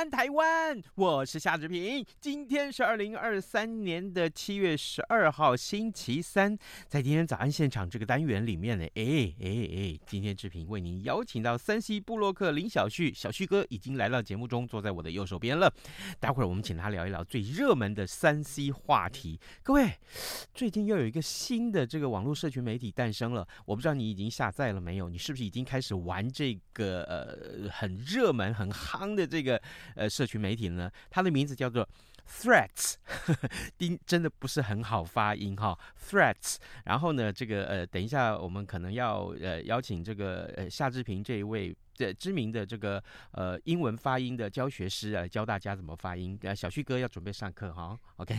安，台湾！我是夏志平。今天是二零二三年的七月十二号，星期三。在今天早安现场这个单元里面呢，哎哎哎，今天志平为您邀请到 3C 布洛克林小旭，小旭哥已经来到节目中，坐在我的右手边了。待会儿我们请他聊一聊最热门的三 C 话题。各位，最近又有一个新的这个网络社群媒体诞生了，我不知道你已经下载了没有？你是不是已经开始玩这个呃很热门、很夯的这个？呃，社群媒体呢，它的名字叫做 threats，丁真的不是很好发音哈，threats。然后呢，这个呃，等一下我们可能要呃邀请这个呃夏志平这一位。这知名的这个呃英文发音的教学师啊，教大家怎么发音。呃，小旭哥要准备上课哈，OK，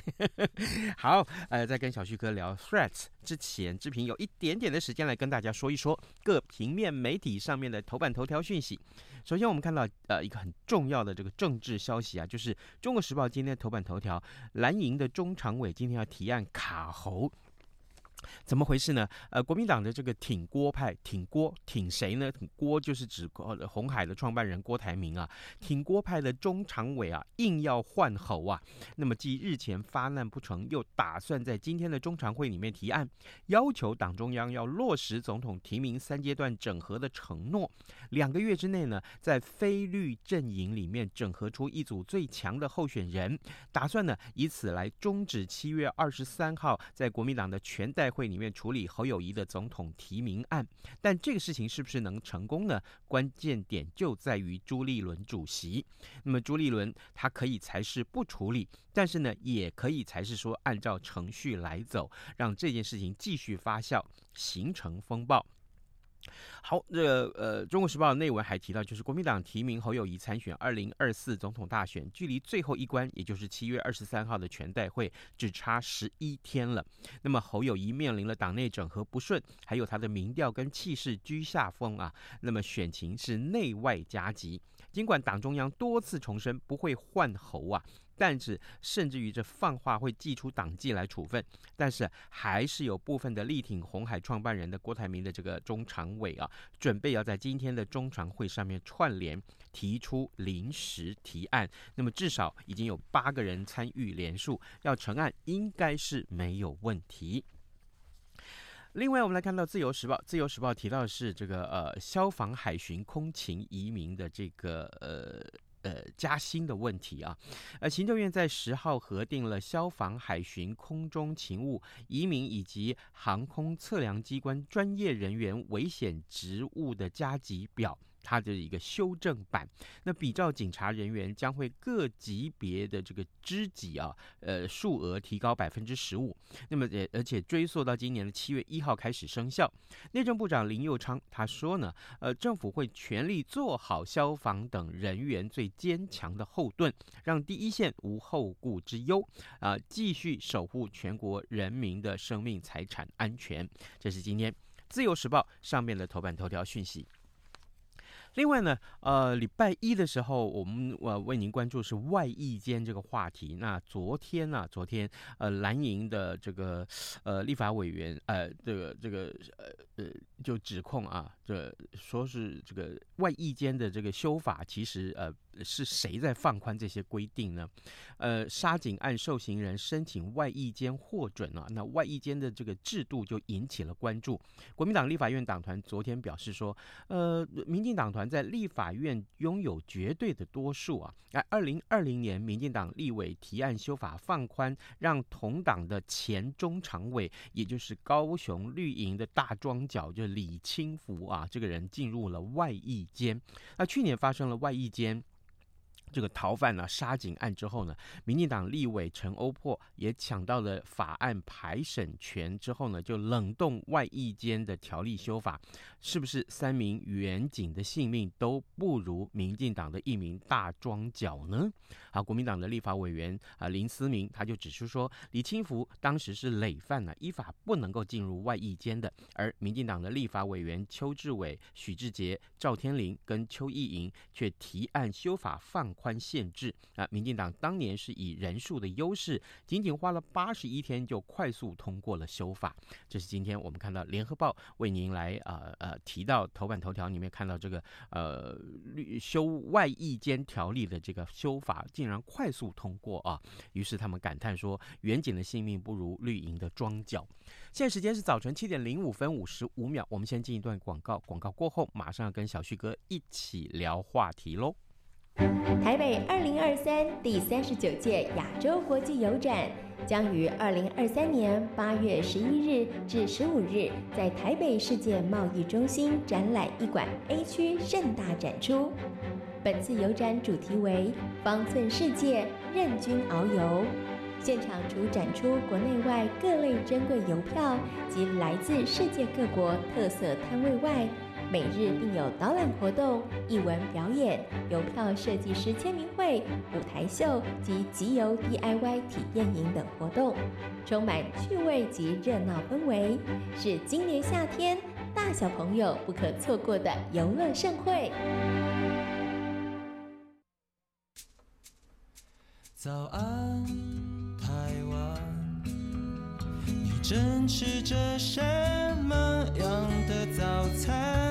好，呃，在跟小旭哥聊 threats 之前，志平有一点点的时间来跟大家说一说各平面媒体上面的头版头条讯息。首先，我们看到呃一个很重要的这个政治消息啊，就是《中国时报》今天头版头条，蓝营的中常委今天要提案卡喉。怎么回事呢？呃，国民党的这个挺郭派，挺郭挺谁呢？挺郭就是指红海的创办人郭台铭啊。挺郭派的中常委啊，硬要换侯啊。那么继日前发难不成，又打算在今天的中常会里面提案，要求党中央要落实总统提名三阶段整合的承诺，两个月之内呢，在非绿阵营里面整合出一组最强的候选人，打算呢以此来终止七月二十三号在国民党的全代会会里面处理侯友谊的总统提名案，但这个事情是不是能成功呢？关键点就在于朱立伦主席。那么朱立伦他可以才是不处理，但是呢，也可以才是说按照程序来走，让这件事情继续发酵，形成风暴。好，这个呃，《中国时报》的内文还提到，就是国民党提名侯友谊参选二零二四总统大选，距离最后一关，也就是七月二十三号的全代会，只差十一天了。那么侯友宜面临了党内整合不顺，还有他的民调跟气势居下风啊。那么选情是内外夹击，尽管党中央多次重申不会换侯啊。但是，甚至于这放话会寄出党纪来处分，但是还是有部分的力挺红海创办人的郭台铭的这个中常委啊，准备要在今天的中常会上面串联提出临时提案。那么至少已经有八个人参与联署，要成案应该是没有问题。另外，我们来看到《自由时报》，《自由时报》提到的是这个呃消防海巡空勤移民的这个呃。呃，加薪的问题啊，呃，行政院在十号核定了消防、海巡、空中勤务、移民以及航空测量机关专业人员危险职务的加急表。它的一个修正版，那比照警察人员将会各级别的这个知己啊，呃，数额提高百分之十五，那么呃，而且追溯到今年的七月一号开始生效。内政部长林佑昌他说呢，呃，政府会全力做好消防等人员最坚强的后盾，让第一线无后顾之忧啊，继续守护全国人民的生命财产安全。这是今天自由时报上面的头版头条讯息。另外呢，呃，礼拜一的时候，我们呃为您关注是外议间这个话题。那昨天呢、昨天呃蓝营的这个呃立法委员呃这个这个呃呃就指控啊，这说是这个外议间的这个修法，其实呃。是谁在放宽这些规定呢？呃，杀警案受刑人申请外役监获准了，啊，那外役监的这个制度就引起了关注。国民党立法院党团昨天表示说，呃，民进党团在立法院拥有绝对的多数啊。哎，二零二零年，民进党立委提案修法放宽，让同党的前中常委，也就是高雄绿营的大庄脚，就李清福啊，这个人进入了外役监。那去年发生了外役监。这个逃犯呢杀警案之后呢，民进党立委陈欧珀也抢到了法案排审权之后呢，就冷冻外役间的条例修法，是不是三名员警的性命都不如民进党的一名大庄脚呢？啊，国民党的立法委员啊林思明他就指出说，李清福当时是累犯呢，依法不能够进入外役间的，而民进党的立法委员邱志伟、许志杰、赵天麟跟邱意莹却提案修法放宽限制啊！民进党当年是以人数的优势，仅仅花了八十一天就快速通过了修法。这是今天我们看到《联合报》为您来呃呃提到头版头条里面看到这个呃修外役间条例的这个修法竟然快速通过啊！于是他们感叹说：“远景的性命不如绿营的庄脚。”现在时间是早晨七点零五分五十五秒，我们先进一段广告，广告过后马上要跟小旭哥一起聊话题喽。台北二零二三第三十九届亚洲国际邮展将于二零二三年八月十一日至十五日在台北世界贸易中心展览一馆 A 区盛大展出。本次邮展主题为“方寸世界，任君遨游”。现场除展出国内外各类珍贵邮票及来自世界各国特色摊位外，每日并有导览活动、艺文表演、邮票设计师签名会、舞台秀及集邮 DIY 体验营等活动，充满趣味及热闹氛围，是今年夏天大小朋友不可错过的游乐盛会。早安，台湾，你正吃着什么样的早餐？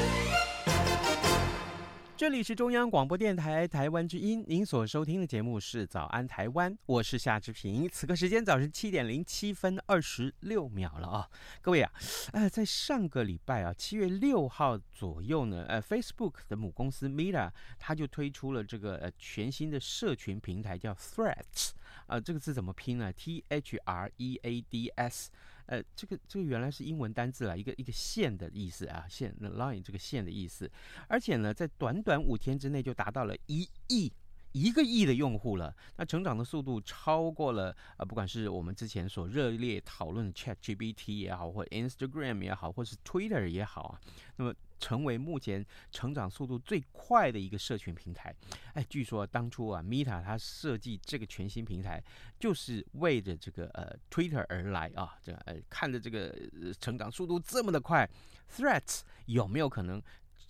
这里是中央广播电台台湾之音，您所收听的节目是《早安台湾》，我是夏志平。此刻时间早晨七点零七分二十六秒了啊，各位啊，呃，在上个礼拜啊，七月六号左右呢，呃，Facebook 的母公司 Meta 它就推出了这个呃全新的社群平台，叫 Threads，啊、呃，这个字怎么拼呢？T H R E A D S。呃，这个这个原来是英文单字啊，一个一个线的意思啊，线 line 这个线的意思，而且呢，在短短五天之内就达到了一亿一个亿的用户了，那成长的速度超过了呃，不管是我们之前所热烈讨论的 ChatGPT 也好，或 Instagram 也好，或是 Twitter 也好啊，那么。成为目前成长速度最快的一个社群平台。哎，据说当初啊，Meta 它设计这个全新平台，就是为着这个呃 Twitter 而来啊。这呃，看着这个成长速度这么的快，Threads 有没有可能？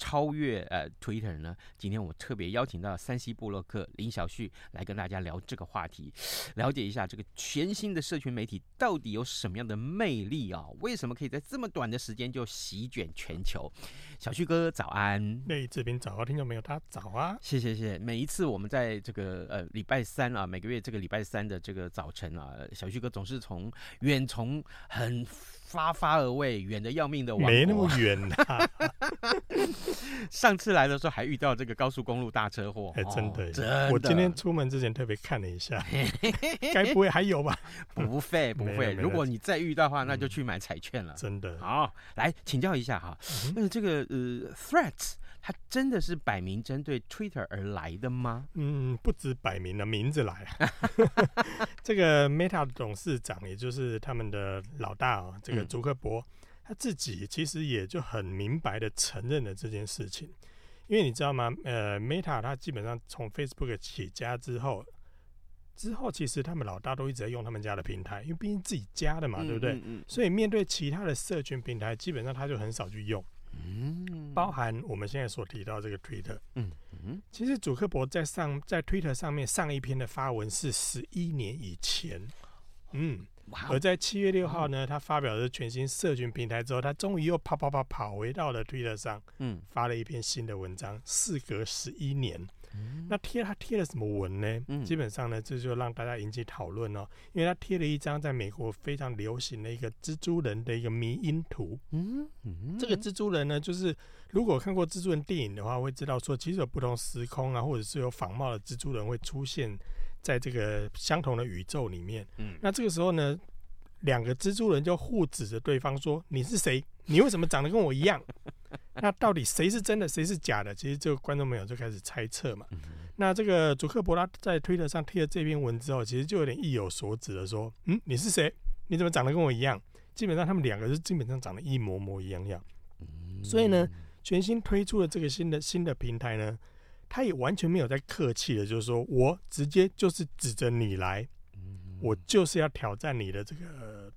超越呃 Twitter 呢？今天我特别邀请到山西布洛克林小旭来跟大家聊这个话题，了解一下这个全新的社群媒体到底有什么样的魅力啊？为什么可以在这么短的时间就席卷全球？小旭哥早安！那这边早啊，听众朋友大家早啊！谢谢谢谢。每一次我们在这个呃礼拜三啊，每个月这个礼拜三的这个早晨啊，小旭哥总是从远从很。发发而未，远的要命的，没那么远呐、啊。上次来的时候还遇到这个高速公路大车祸，哎，真的，真的。我今天出门之前特别看了一下，该不会还有吧？不会 不会，如果你再遇到的话，那就去买彩券了。真的。好，来请教一下哈，那这个呃，Threads。它真的是摆明针对 Twitter 而来的吗？嗯，不止摆明了名字来。这个 Meta 的董事长，也就是他们的老大啊，这个祖克伯，嗯、他自己其实也就很明白的承认了这件事情。因为你知道吗？呃，Meta 它基本上从 Facebook 起家之后，之后其实他们老大都一直在用他们家的平台，因为毕竟自己家的嘛，嗯、对不对？嗯嗯、所以面对其他的社群平台，基本上他就很少去用。嗯，包含我们现在所提到这个 Twitter，嗯嗯，其实祖克伯在上在 Twitter 上面上一篇的发文是十一年以前，嗯，而在七月六号呢，他发表了全新社群平台之后，他终于又跑跑跑跑回到了 Twitter 上，嗯，发了一篇新的文章，事隔十一年，嗯、那贴他贴了什么文呢？嗯、基本上呢，这就让大家引起讨论哦，因为他贴了一张在美国非常流行的一个蜘蛛人的一个迷因图。嗯，嗯这个蜘蛛人呢，就是如果看过蜘蛛人电影的话，会知道说，其实有不同时空啊，或者是有仿冒的蜘蛛人会出现在这个相同的宇宙里面。嗯，那这个时候呢，两个蜘蛛人就互指着对方说：“你是谁？你为什么长得跟我一样？” 那到底谁是真的，谁是假的？其实这个观众朋友就开始猜测嘛。那这个祖克伯拉在推特上贴了这篇文之后，其实就有点意有所指的说：“嗯，你是谁？你怎么长得跟我一样？”基本上他们两个是基本上长得一模模一样样。所以呢，全新推出的这个新的新的平台呢，他也完全没有在客气的，就是说我直接就是指着你来，我就是要挑战你的这个。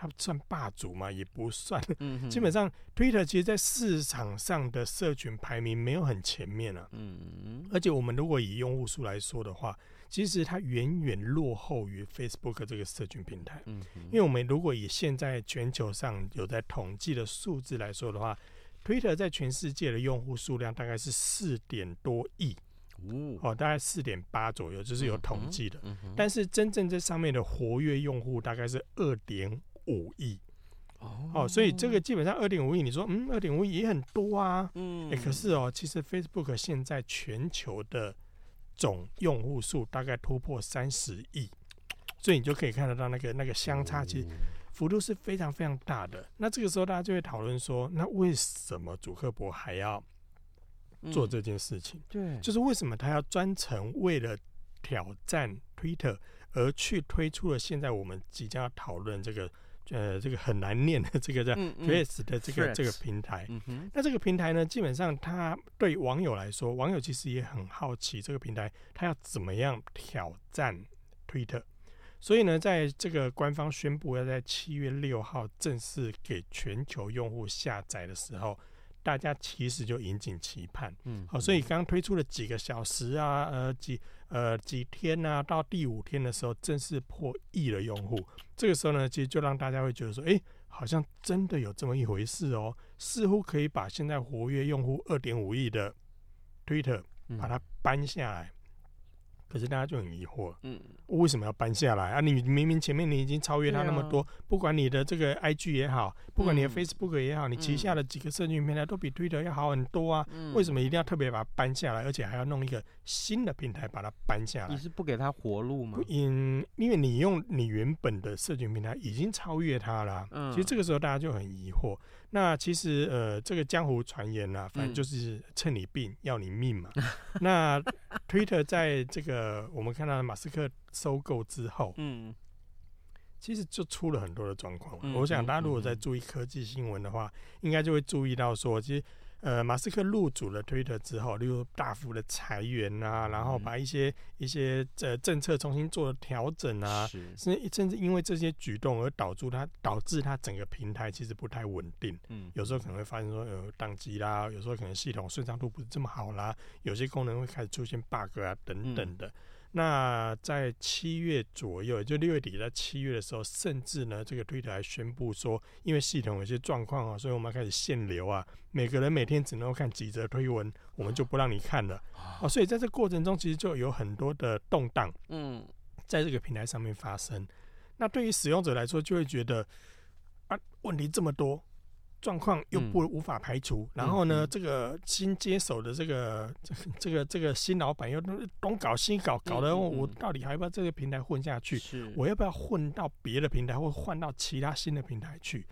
它算霸主吗？也不算。嗯、基本上，Twitter 其实，在市场上的社群排名没有很前面啊。嗯哼。而且，我们如果以用户数来说的话，其实它远远落后于 Facebook 这个社群平台。嗯哼。因为我们如果以现在全球上有在统计的数字来说的话，Twitter 在全世界的用户数量大概是四点多亿。哦，大概四点八左右，就是有统计的。但是，真正这上面的活跃用户大概是二点。五亿哦，哦，所以这个基本上二点五亿，你说嗯，二点五亿也很多啊，嗯，哎，可是哦，其实 Facebook 现在全球的总用户数大概突破三十亿，所以你就可以看得到那个那个相差，其实幅度是非常非常大的。那这个时候大家就会讨论说，那为什么祖克伯还要做这件事情？对，就是为什么他要专程为了挑战 Twitter 而去推出了现在我们即将要讨论这个。呃，这个很难念的这个叫 Threads 的这个、嗯嗯、这个平台，那这个平台呢，基本上它对网友来说，网友其实也很好奇这个平台它要怎么样挑战 Twitter。所以呢，在这个官方宣布要在七月六号正式给全球用户下载的时候，大家其实就引颈期盼。嗯，好，所以刚推出了几个小时啊，呃，几。呃，几天呢、啊？到第五天的时候，正式破亿的用户。这个时候呢，其实就让大家会觉得说，哎，好像真的有这么一回事哦，似乎可以把现在活跃用户二点五亿的 Twitter 把它搬下来。可是大家就很疑惑，嗯，为什么要搬下来啊？你明明前面你已经超越他那么多，啊、不管你的这个 IG 也好，不管你的 Facebook 也好，嗯、你旗下的几个社群平台都比 Twitter 要好很多啊。嗯、为什么一定要特别把它搬下来，而且还要弄一个新的平台把它搬下来？你是不给他活路吗？因因为你用你原本的社群平台已经超越他了、啊。嗯，其实这个时候大家就很疑惑。那其实呃，这个江湖传言呢、啊，反正就是趁你病要你命嘛。嗯、那 Twitter 在这个我们看到马斯克收购之后，嗯，其实就出了很多的状况。嗯、我想大家如果在注意科技新闻的话，嗯、应该就会注意到说，其实。呃，马斯克入主了 Twitter 之后，例如大幅的裁员啊，然后把一些一些呃政策重新做了调整啊，是甚至因为这些举动而导致它导致它整个平台其实不太稳定。嗯，有时候可能会发生说有宕机啦，有时候可能系统顺畅度不是这么好啦，有些功能会开始出现 bug 啊等等的。嗯那在七月左右，也就六月底到七月的时候，甚至呢，这个 Twitter 还宣布说，因为系统有些状况啊，所以我们要开始限流啊，每个人每天只能够看几则推文，我们就不让你看了。哦，所以在这过程中，其实就有很多的动荡，嗯，在这个平台上面发生。那对于使用者来说，就会觉得啊，问题这么多。状况又不无法排除，嗯、然后呢，嗯、这个新接手的这个这 这个这个新老板又东搞西搞，搞得我到底还要不要这个平台混下去？是我要不要混到别的平台，或换到其他新的平台去？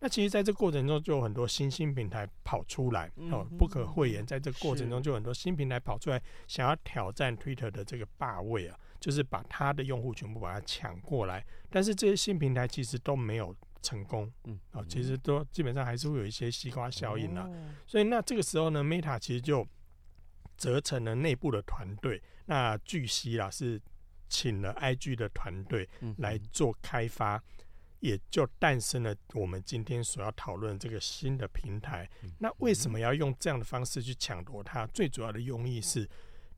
那其实，在这过程中就有很多新兴平台跑出来，嗯、哦，不可讳言，在这过程中就有很多新平台跑出来，想要挑战 Twitter 的这个霸位啊，就是把他的用户全部把它抢过来。但是这些新平台其实都没有。成功，嗯，啊，其实都基本上还是会有一些西瓜效应啦，哦、所以那这个时候呢，Meta 其实就折成了内部的团队，那据悉啦是请了 IG 的团队来做开发，嗯、也就诞生了我们今天所要讨论这个新的平台。嗯、那为什么要用这样的方式去抢夺它？最主要的用意是。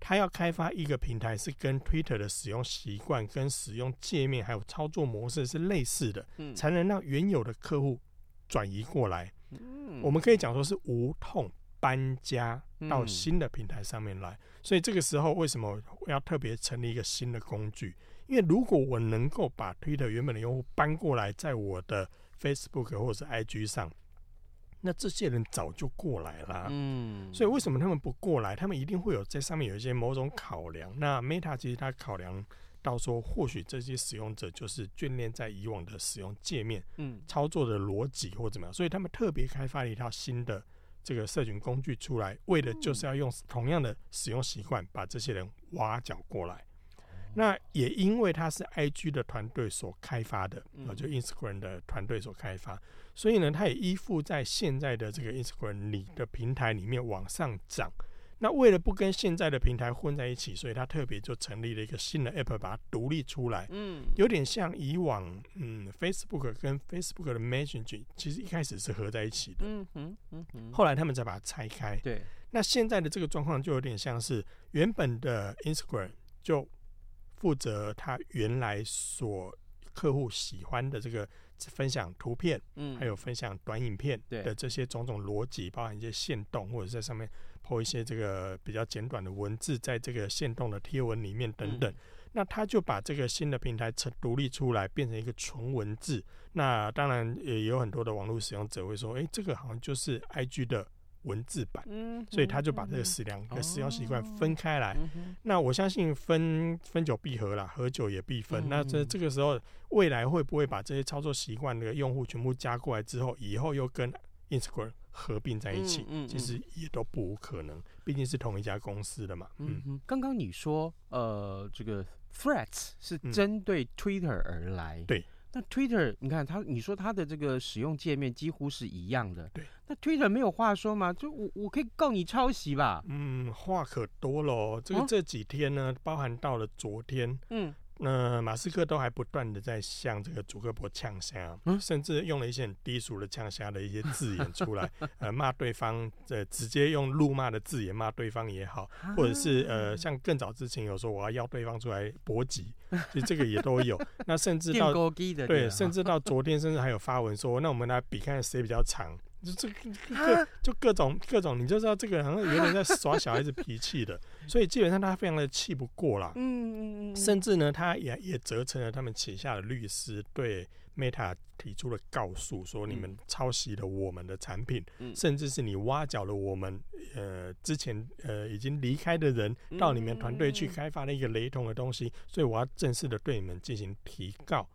他要开发一个平台，是跟 Twitter 的使用习惯、跟使用界面还有操作模式是类似的，嗯，才能让原有的客户转移过来。嗯，我们可以讲说是无痛搬家到新的平台上面来。所以这个时候，为什么要特别成立一个新的工具？因为如果我能够把 Twitter 原本的用户搬过来，在我的 Facebook 或者是 IG 上，那这些人早就过来了。嗯，所以为什么他们不过来？他们一定会有在上面有一些某种考量。那 Meta 其实它考量到说，或许这些使用者就是眷恋在以往的使用界面，嗯，操作的逻辑或怎么样，所以他们特别开发了一套新的。这个社群工具出来，为的就是要用同样的使用习惯，把这些人挖角过来。那也因为它是 IG 的团队所开发的，啊，就 Instagram 的团队所开发，所以呢，它也依附在现在的这个 Instagram 里的平台里面往上涨。那为了不跟现在的平台混在一起，所以它特别就成立了一个新的 app，把它独立出来。嗯，有点像以往，嗯，Facebook 跟 Facebook 的 Messenger 其实一开始是合在一起的。嗯哼，嗯哼，后来他们才把它拆开。对，那现在的这个状况就有点像是原本的 Instagram 就负责它原来所客户喜欢的这个分享图片，嗯，还有分享短影片的这些种种逻辑，包含一些线动或者在上面。抛一些这个比较简短的文字，在这个线动的贴文里面等等，那他就把这个新的平台成独立出来，变成一个纯文字。那当然也有很多的网络使用者会说，诶，这个好像就是 IG 的文字版，所以他就把这个使两个使用习惯分开来。那我相信分分久必合啦，合久也必分。那这这个时候，未来会不会把这些操作习惯的用户全部加过来之后，以后又跟 Instagram 合并在一起，嗯嗯嗯、其实也都不无可能，毕竟是同一家公司的嘛。嗯，刚刚你说，呃，这个 threats 是针对 Twitter 而来，嗯、对。那 Twitter，你看它，你说它的这个使用界面几乎是一样的，对。那 Twitter 没有话说吗？就我我可以告你抄袭吧？嗯，话可多了。这个这几天呢，哦、包含到了昨天，嗯。那马斯克都还不断的在向这个祖克伯呛声，嗯、甚至用了一些很低俗的呛声的一些字眼出来，呃，骂对方，呃，直接用怒骂的字眼骂对方也好，或者是呃，像更早之前有说我要邀对方出来搏击，所以这个也都有。那甚至 到对，甚至到昨天，甚至还有发文说，那我们来比看谁比较长。就这各就各种各种，你就知道这个人好像有点在耍小孩子脾气的，所以基本上他非常的气不过啦。嗯，甚至呢，他也也责成了他们旗下的律师对 Meta 提出了告诉，说你们抄袭了我们的产品，甚至是你挖角了我们呃之前呃已经离开的人到你们团队去开发了一个雷同的东西，所以我要正式的对你们进行提告。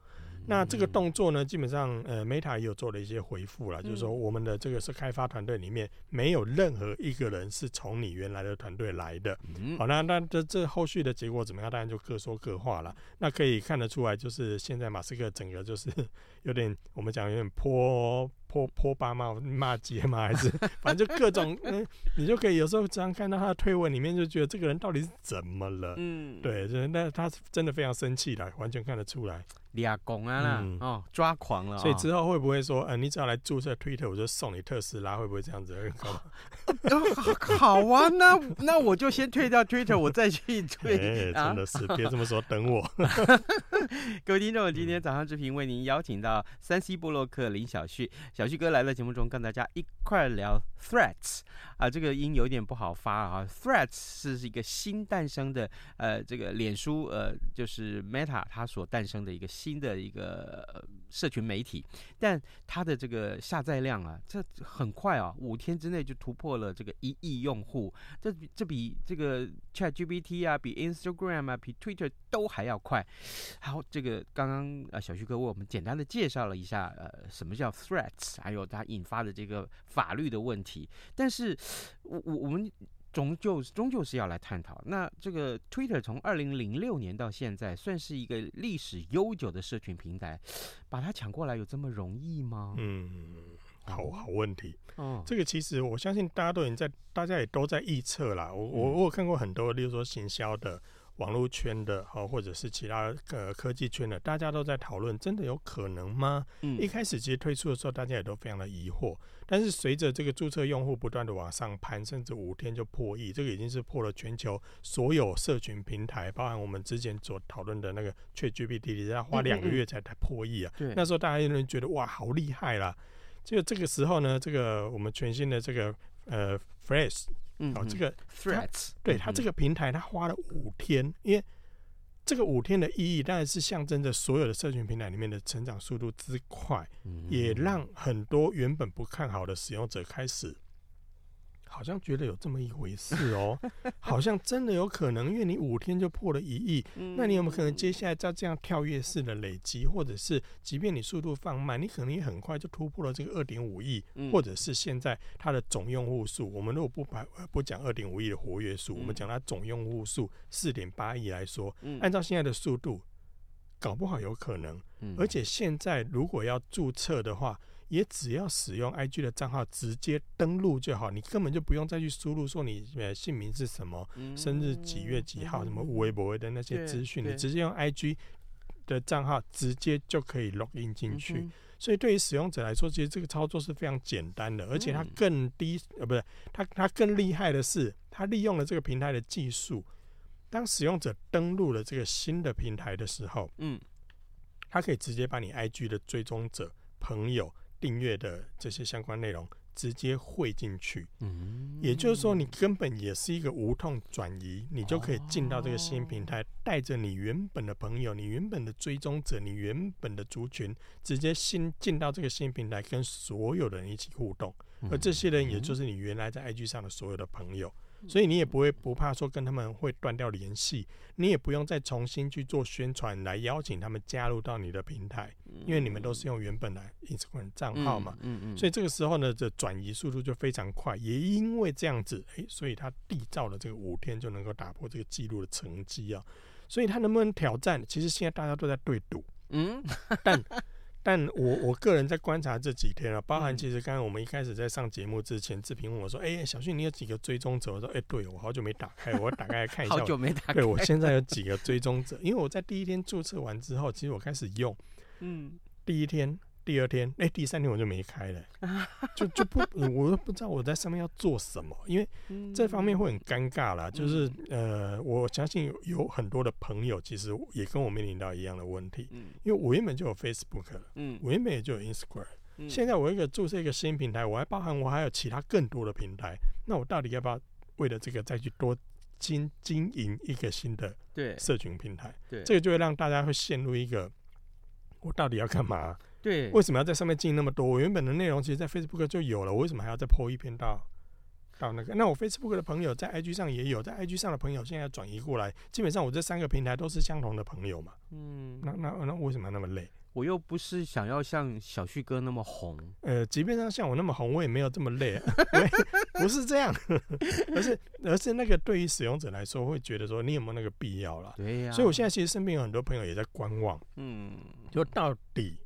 那这个动作呢，基本上，呃，Meta 也有做了一些回复了，就是说，我们的这个是开发团队里面没有任何一个人是从你原来的团队来的。好，那那这这后续的结果怎么样？当然就各说各话了。那可以看得出来，就是现在马斯克整个就是 有点，我们讲有点泼泼泼爸骂骂街嘛，还是反正就各种，嗯，你就可以有时候这样看到他的推文里面，就觉得这个人到底是怎么了？嗯，对，就那他真的非常生气的，完全看得出来。抓狂啊啦！嗯、哦，抓狂了。所以之后会不会说，呃，你只要来注册 Twitter，我就送你特斯拉？会不会这样子？好啊，那那我就先退掉 Twitter，我再去 退。欸、真的是，别、啊、这么说，等我。各位听众，今天早上之平为您邀请到三 C 布洛克林小旭，小旭哥来到节目中，跟大家一块聊 threats 啊，这个音有点不好发啊。Threats 是一个新诞生的，呃，这个脸书，呃，就是 Meta 它所诞生的一个新。的一个社群媒体，但它的这个下载量啊，这很快啊，五天之内就突破了这个一亿用户，这这比这个 ChatGPT 啊，比 Instagram 啊，比 Twitter 都还要快。好，这个刚刚啊，小旭哥为我们简单的介绍了一下，呃，什么叫 Threats，还有它引发的这个法律的问题。但是，我我我们。终究终究是要来探讨，那这个 Twitter 从二零零六年到现在，算是一个历史悠久的社群平台，把它抢过来有这么容易吗？嗯，好好问题。哦，这个其实我相信大家都已经在，大家也都在预测啦。我我我有看过很多，例如说行销的。网络圈的，哈，或者是其他呃科技圈的，大家都在讨论，真的有可能吗？嗯，一开始其实推出的时候，大家也都非常的疑惑。但是随着这个注册用户不断的往上攀，甚至五天就破亿，这个已经是破了全球所有社群平台，包含我们之前所讨论的那个 ChatGPT，要花两个月才才破亿啊。对，那时候大家有人觉得哇，好厉害啦。就这个时候呢，这个我们全新的这个呃 Threads 嗯，哦，这个 threats，对他这个平台，他花了五天，因为这个五天的意义当然是象征着所有的社群平台里面的成长速度之快，也让很多原本不看好的使用者开始。好像觉得有这么一回事哦，好像真的有可能，因为你五天就破了一亿，那你有没有可能接下来照这样跳跃式的累积，或者是即便你速度放慢，你可能也很快就突破了这个二点五亿，或者是现在它的总用户数，我们如果不把不讲二点五亿的活跃数，我们讲它总用户数四点八亿来说，按照现在的速度，搞不好有可能，而且现在如果要注册的话。也只要使用 IG 的账号直接登录就好，你根本就不用再去输入说你呃姓名是什么，生日几月几号，什么微博的那些资讯，你直接用 IG 的账号直接就可以 login 进去。所以对于使用者来说，其实这个操作是非常简单的，而且它更低呃不是它它更厉害的是，它利用了这个平台的技术，当使用者登录了这个新的平台的时候，嗯，它可以直接把你 IG 的追踪者朋友。订阅的这些相关内容直接汇进去，嗯，也就是说，你根本也是一个无痛转移，你就可以进到这个新平台，带着你原本的朋友、你原本的追踪者、你原本的族群，直接新进到这个新平台，跟所有的人一起互动，而这些人也就是你原来在 IG 上的所有的朋友。所以你也不会不怕说跟他们会断掉联系，你也不用再重新去做宣传来邀请他们加入到你的平台，因为你们都是用原本的 Instagram 账号嘛。嗯嗯。所以这个时候呢，这转移速度就非常快。也因为这样子，诶，所以他缔造了这个五天就能够打破这个记录的成绩啊。所以他能不能挑战？其实现在大家都在对赌。嗯，但。但我我个人在观察这几天啊，包含其实刚刚我们一开始在上节目之前，志平问我说：“哎、欸，小迅，你有几个追踪者？”我说：“哎、欸，对我好久没打开，我打开来看一下。”好久没打开。对，我现在有几个 追踪者，因为我在第一天注册完之后，其实我开始用，嗯，第一天。第二天，哎、欸，第三天我就没开了，就就不，我都不知道我在上面要做什么，因为这方面会很尴尬啦。就是呃，我相信有有很多的朋友其实也跟我面临到一样的问题，因为我原本就有 Facebook 了，嗯，我原本也就有 Instagram，现在我一个注册一个新平台，我还包含我还有其他更多的平台，那我到底要不要为了这个再去多经经营一个新的社群平台？对，这个就会让大家会陷入一个，我到底要干嘛？对，为什么要在上面进那么多？我原本的内容其实，在 Facebook 就有了，我为什么还要再 po 一篇到到那个？那我 Facebook 的朋友在 IG 上也有，在 IG 上的朋友现在要转移过来，基本上我这三个平台都是相同的朋友嘛。嗯，那那那为什么那么累？我又不是想要像小旭哥那么红。呃，即便上像我那么红，我也没有这么累啊。不是这样，而是而是那个对于使用者来说，会觉得说你有没有那个必要了？对呀。所以我现在其实身边有很多朋友也在观望。嗯，就到底。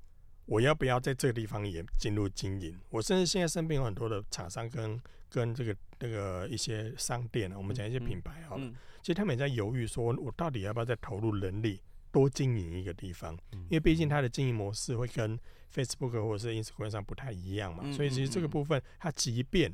我要不要在这个地方也进入经营？我甚至现在身边有很多的厂商跟跟这个那个一些商店，我们讲一些品牌好了，其实他们也在犹豫，说我到底要不要再投入人力多经营一个地方？因为毕竟它的经营模式会跟 Facebook 或者是 Instagram 上不太一样嘛，所以其实这个部分它即便。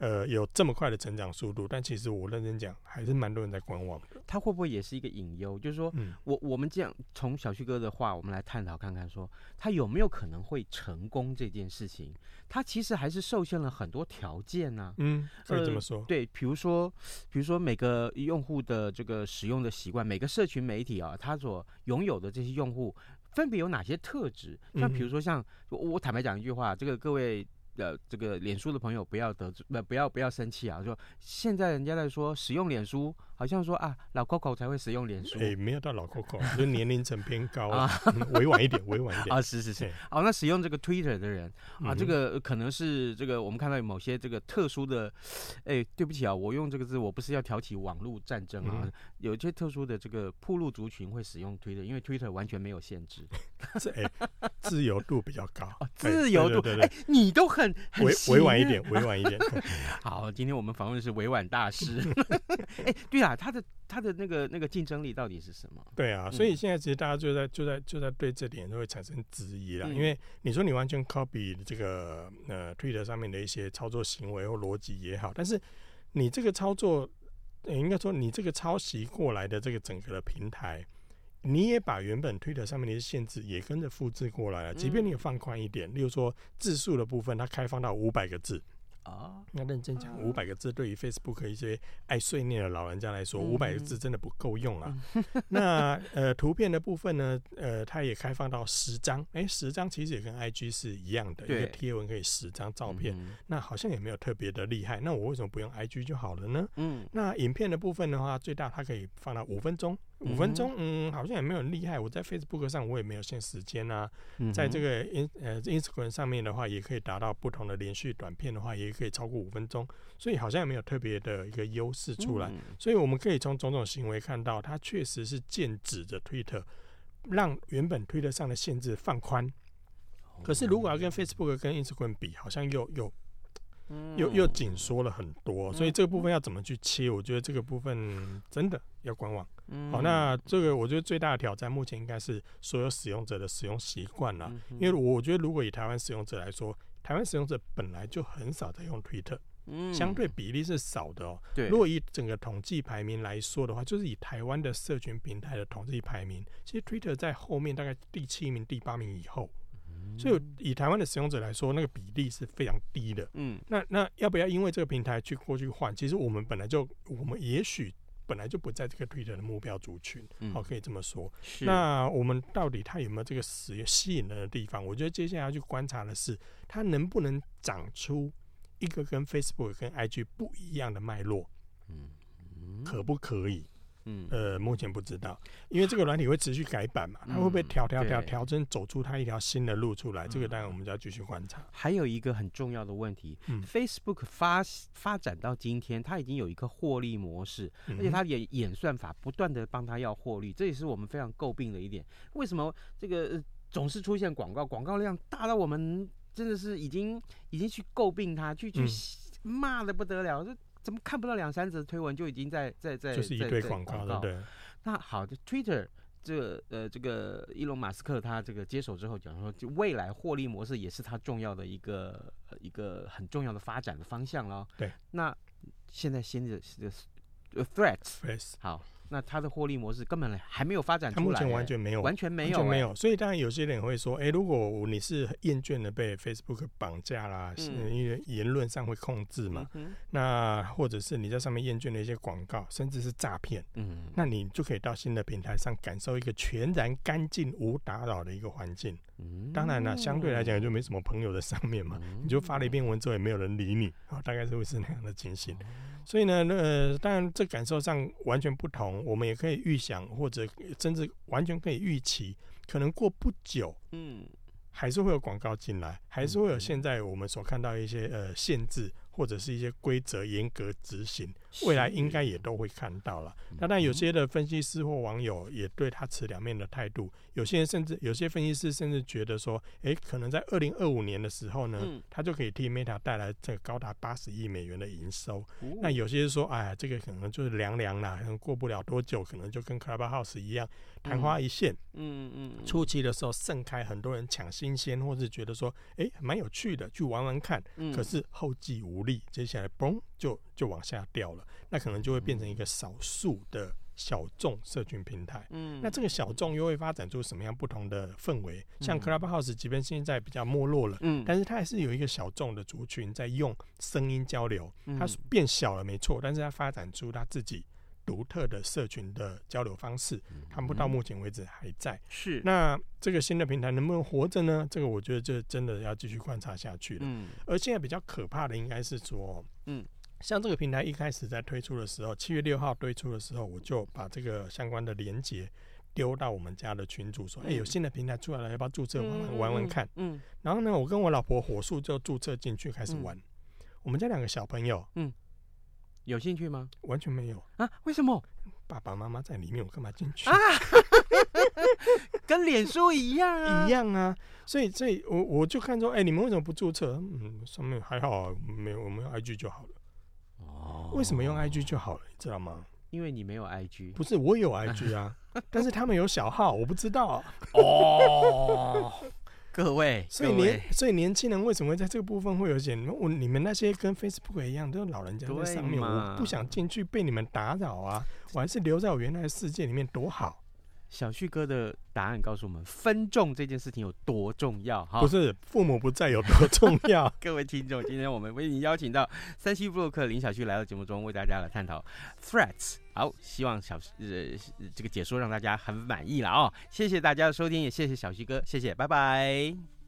呃，有这么快的成长速度，但其实我认真讲，还是蛮多人在观望的。他会不会也是一个隐忧？就是说，嗯、我我们这样从小旭哥的话，我们来探讨看看说，说他有没有可能会成功这件事情？他其实还是受限了很多条件呢、啊。嗯，可以这么说。呃、对，比如说，比如说每个用户的这个使用的习惯，每个社群媒体啊，他所拥有的这些用户分别有哪些特质？像比如说像，像我坦白讲一句话，这个各位。呃，这个脸书的朋友不要得罪，不不要不要生气啊！就现在人家在说使用脸书，好像说啊老 Coco 才会使用脸书，哎、欸，没有到老 Coco，就年龄层偏高啊，委婉一点，委婉一点。啊，是是是。对哦，那使用这个 Twitter 的人啊，这个可能是这个我们看到有某些这个特殊的，哎、欸，对不起啊，我用这个字，我不是要挑起网络战争啊，嗯、有一些特殊的这个铺路族群会使用 Twitter，因为 Twitter 完全没有限制，这哎、欸，自由度比较高，哦、自由度，哎、欸，你都很。委委婉一点，委婉一点。好，今天我们访问的是委婉大师。哎、欸，对啊，他的他的那个那个竞争力到底是什么？对啊，所以现在其实大家就在就在就在对这点都会产生质疑了，嗯、因为你说你完全 copy 这个呃 Twitter 上面的一些操作行为或逻辑也好，但是你这个操作，呃、应该说你这个抄袭过来的这个整个的平台。你也把原本 Twitter 上面的一些限制也跟着复制过来了，即便你有放宽一点，例如说字数的部分，它开放到五百个字，哦，那认真讲，五百个字对于 Facebook 一些爱碎念的老人家来说，五百个字真的不够用啊。那呃，图片的部分呢，呃，它也开放到十张，哎，十张其实也跟 IG 是一样的，一个贴文可以十张照片，那好像也没有特别的厉害。那我为什么不用 IG 就好了呢？嗯，那影片的部分的话，最大它可以放到五分钟。五分钟，嗯，好像也没有很厉害。我在 Facebook 上我也没有限时间啊，在这个 In 呃 Instagram 上面的话，也可以达到不同的连续短片的话，也可以超过五分钟，所以好像也没有特别的一个优势出来。所以我们可以从种种行为看到，它确实是剑指着 Twitter，让原本 Twitter 上的限制放宽。可是如果要跟 Facebook 跟 Instagram 比，好像又又。又又紧缩了很多，所以这个部分要怎么去切？我觉得这个部分真的要观望。好，那这个我觉得最大的挑战目前应该是所有使用者的使用习惯了，因为我觉得如果以台湾使用者来说，台湾使用者本来就很少在用 Twitter，相对比例是少的哦。如果以整个统计排名来说的话，就是以台湾的社群平台的统计排名，其实 Twitter 在后面大概第七名、第八名以后。所以以台湾的使用者来说，那个比例是非常低的。嗯，那那要不要因为这个平台去过去换？其实我们本来就，我们也许本来就不在这个 Twitter 的目标族群。嗯，好，可以这么说。是。那我们到底它有没有这个使用吸引人的地方？我觉得接下来要去观察的是，它能不能长出一个跟 Facebook 跟 IG 不一样的脉络。嗯，可不可以？嗯，呃，目前不知道，因为这个软体会持续改版嘛，它会不会调调调调整，走出它一条新的路出来？这个当然我们就要继续观察。还有一个很重要的问题，Facebook 发发展到今天，它已经有一个获利模式，而且它也演算法不断的帮它要获利，这也是我们非常诟病的一点。为什么这个总是出现广告，广告量大到我们真的是已经已经去诟病它，去去骂的不得了。怎么看不到两三则推文就已经在在在就是一堆广告了？对。那好的，Twitter 这个呃这个伊隆马斯克他这个接手之后讲说，就未来获利模式也是他重要的一个一个很重要的发展的方向了。对。那现在新的是 Threads，好。那它的获利模式根本还没有发展出来，它目前完全没有，完全没有，完全没有。所以当然有些人会说，哎、欸，如果你是厌倦的被 Facebook 绑架啦，嗯、因为言论上会控制嘛，嗯、那或者是你在上面厌倦的一些广告，甚至是诈骗，嗯，那你就可以到新的平台上感受一个全然干净无打扰的一个环境。当然了，相对来讲就没什么朋友在上面嘛，你就发了一篇文之后也没有人理你，啊，大概是会是那样的情形。所以呢，那呃，当然这感受上完全不同，我们也可以预想，或者甚至完全可以预期，可能过不久，嗯，还是会有广告进来，还是会有现在我们所看到一些呃限制。或者是一些规则严格执行，未来应该也都会看到了。那但有些的分析师或网友也对他持两面的态度。有些人甚至有些分析师甚至觉得说，诶，可能在二零二五年的时候呢，他就可以替 Meta 带来这个高达八十亿美元的营收。那有些人说，哎，这个可能就是凉凉了，可能过不了多久，可能就跟 Clubhouse 一样。昙花一现，嗯嗯，嗯初期的时候盛开，很多人抢新鲜，或是觉得说，哎、欸，蛮有趣的，去玩玩看。嗯、可是后继无力，接下来嘣就就往下掉了，那可能就会变成一个少数的小众社群平台。嗯，那这个小众又会发展出什么样不同的氛围？像 Clubhouse，即便现在比较没落了，嗯，但是它还是有一个小众的族群在用声音交流。它变小了没错，但是它发展出它自己。独特的社群的交流方式，他们到目前为止还在。是，那这个新的平台能不能活着呢？这个我觉得这真的要继续观察下去了。嗯，而现在比较可怕的应该是说，嗯，像这个平台一开始在推出的时候，七月六号推出的时候，我就把这个相关的连接丢到我们家的群主，说，哎，有新的平台出来了，要不要注册玩玩玩玩看？嗯，然后呢，我跟我老婆火速就注册进去开始玩。我们家两个小朋友，嗯。有兴趣吗？完全没有啊！为什么？爸爸妈妈在里面，我干嘛进去啊？跟脸书一样啊，一样啊。所以，所以我我就看说，哎、欸，你们为什么不注册？嗯，上面还好啊，没有，我们用 IG 就好了。哦，为什么用 IG 就好了？你知道吗？因为你没有 IG。不是，我有 IG 啊，但是他们有小号，我不知道啊。哦。各位，所以年所以年轻人为什么会在这个部分会有些我你们那些跟 Facebook 一样都是老人家在上面，我不想进去被你们打扰啊，我还是留在我原来的世界里面多好。小旭哥的答案告诉我们，分众这件事情有多重要哈？不是父母不在有多重要？各位听众，今天我们为您邀请到三七部落客林小旭来到节目中，为大家来探讨 threats。好，希望小呃这个解说让大家很满意了哦。谢谢大家的收听，也谢谢小旭哥，谢谢，拜拜。